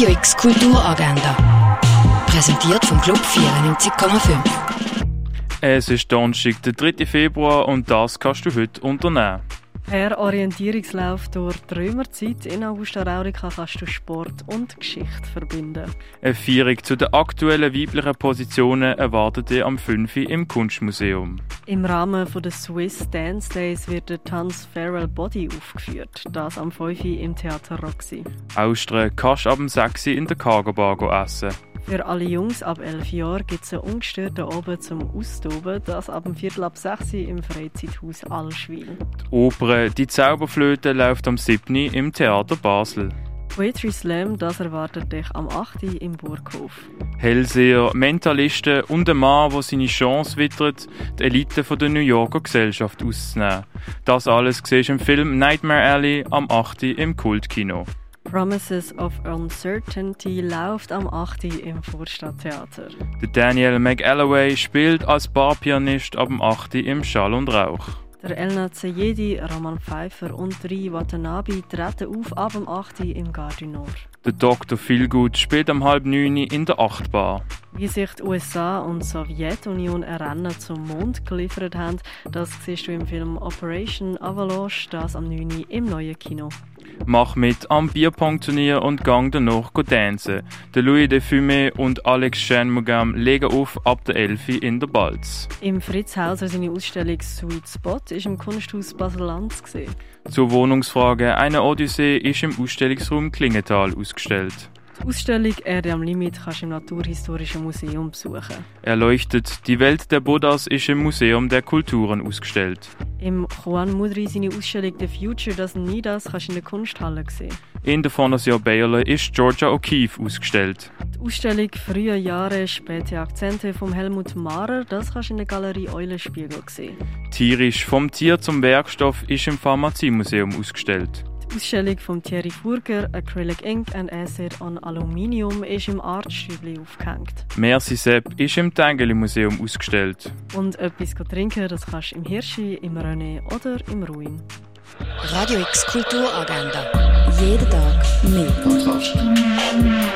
Radio X Kulturagenda. Präsentiert vom Club 94,5. Es ist Donnerstag, der 3. Februar und das kannst du heute unternehmen. Per Orientierungslauf durch die Römerzeit in Augusta Raurica kannst du Sport und Geschichte verbinden. Eine Feierung zu den aktuellen weiblichen Positionen erwartet ihr am 5. im Kunstmuseum. Im Rahmen der Swiss Dance Days wird der Tanz Feral Body aufgeführt. Das am 5. im Theater Roxy. Austria kannst du ab dem 6. in der Cargo Bar essen. Für alle Jungs ab 11 Jahren gibt es einen ungestörten Oben zum Austoben, das ab dem Viertel ab 6 im Freizeithaus Allschwil. Die Oper «Die Zauberflöte» läuft am 7. im Theater Basel. Poetry Slam, das erwartet dich am 8. im Burghof. Hellseher, Mentalisten und ein Mann, der seine Chance wittert, die Elite der New Yorker Gesellschaft auszunehmen. Das alles siehst du im Film Nightmare Alley am 8. im Kultkino. Promises of Uncertainty läuft am 8. im Vorstadttheater. Der Daniel McAlloway spielt als Barpianist ab dem 8. im Schall und Rauch. Der Elna Zeyedi, Roman Pfeiffer und Ri Watanabe treten auf ab dem 8. im Gardinor. Der Dr. Feelgood spielt am halb 9. in der Achtbar. Wie sich die USA und die Sowjetunion ein Rennen zum Mond geliefert haben, das siehst du im Film Operation Avalanche, das am 9. im neuen Kino. Mach mit am Bierpong-Turnier und gang danach dancen. Der Louis de Fumé und Alex Shenmugam legen auf ab der 11 in der Balz. Im Fritz Hauser seine Ausstellung Sweet Spot ist im Kunsthaus Basel-Lanz gesehen. Zur Wohnungsfrage eine Odyssee ist im Ausstellungsraum Klingenthal ausgestellt. Die Ausstellung Erde am Limit kannst du im Naturhistorischen Museum besuchen. Erleuchtet, die Welt der Buddhas ist im Museum der Kulturen ausgestellt. Im Juan Mudri seine Ausstellung The Future Doesn't Need Us kannst du in der Kunsthalle sehen. In der Fondation Baylor ist Georgia O'Keeffe ausgestellt. Die Ausstellung Frühe Jahre, späte Akzente von Helmut Mahrer, das kannst du in der Galerie Eulenspiegel sehen. Tierisch vom Tier zum Werkstoff ist im Pharmaziemuseum ausgestellt. Die Ausstellung von Thierry Furger, Acrylic Ink and Acid on Aluminium, ist im Artstübli aufgehängt. Merci Sepp ist im Tengeli Museum ausgestellt. Und etwas trinken, das kannst du im Hirschi, im René oder im Ruin. Radio X Kulturagenda. Jeden Tag mehr.